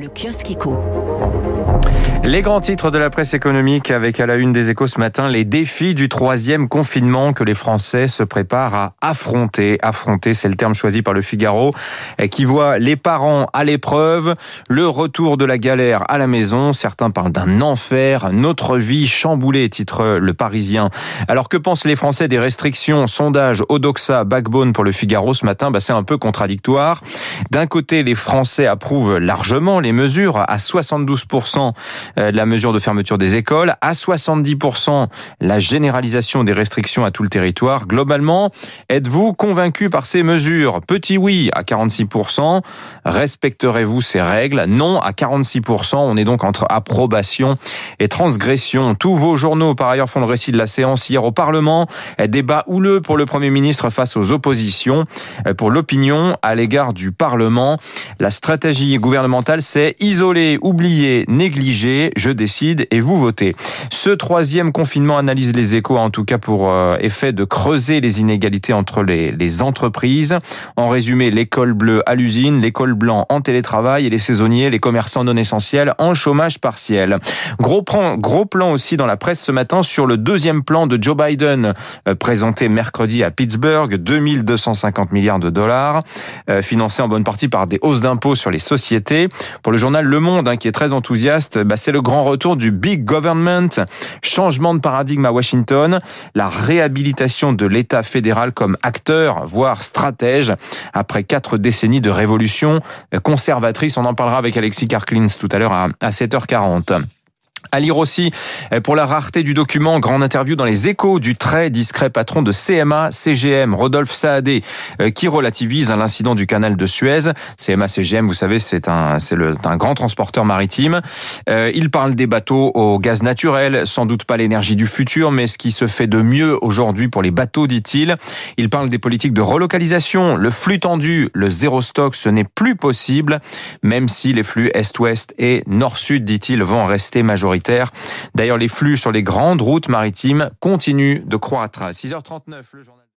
Le kiosque éco. Les grands titres de la presse économique avec à la une des échos ce matin les défis du troisième confinement que les Français se préparent à affronter. Affronter, c'est le terme choisi par le Figaro, qui voit les parents à l'épreuve, le retour de la galère à la maison. Certains parlent d'un enfer, notre vie chamboulée, titre le Parisien. Alors que pensent les Français des restrictions? Sondage Odoxa Backbone pour le Figaro ce matin, bah, c'est un peu contradictoire. D'un côté, les Français approuvent largement les mesures à 72% euh, la mesure de fermeture des écoles, à 70% la généralisation des restrictions à tout le territoire. Globalement, êtes-vous convaincu par ces mesures? Petit oui à 46%. Respecterez-vous ces règles? Non à 46%. On est donc entre approbation et transgression. Tous vos journaux, par ailleurs, font le récit de la séance hier au Parlement. Débat houleux pour le Premier ministre face aux oppositions. Pour l'opinion à l'égard du Parlement, la stratégie gouvernementale, c'est isoler, oublier, négliger je décide et vous votez. Ce troisième confinement analyse les échos, en tout cas pour euh, effet de creuser les inégalités entre les, les entreprises. En résumé, l'école bleue à l'usine, l'école blanc en télétravail et les saisonniers, les commerçants non essentiels en chômage partiel. Gros plan, gros plan aussi dans la presse ce matin sur le deuxième plan de Joe Biden euh, présenté mercredi à Pittsburgh, 2250 milliards de dollars, euh, financé en bonne partie par des hausses d'impôts sur les sociétés. Pour le journal Le Monde, hein, qui est très enthousiaste, bah, c'est le grand retour du big government, changement de paradigme à Washington, la réhabilitation de l'État fédéral comme acteur, voire stratège, après quatre décennies de révolution conservatrice. On en parlera avec Alexis Karklins tout à l'heure à 7h40. À lire aussi, euh, pour la rareté du document, grande interview dans les échos du très discret patron de CMA, CGM, Rodolphe Saadé, euh, qui relativise l'incident du canal de Suez. CMA, CGM, vous savez, c'est un, c'est le, un grand transporteur maritime. Euh, il parle des bateaux au gaz naturel, sans doute pas l'énergie du futur, mais ce qui se fait de mieux aujourd'hui pour les bateaux, dit-il. Il parle des politiques de relocalisation, le flux tendu, le zéro stock, ce n'est plus possible, même si les flux est-ouest et nord-sud, dit-il, vont rester majoritaires D'ailleurs, les flux sur les grandes routes maritimes continuent de croître. 6h39, le journal.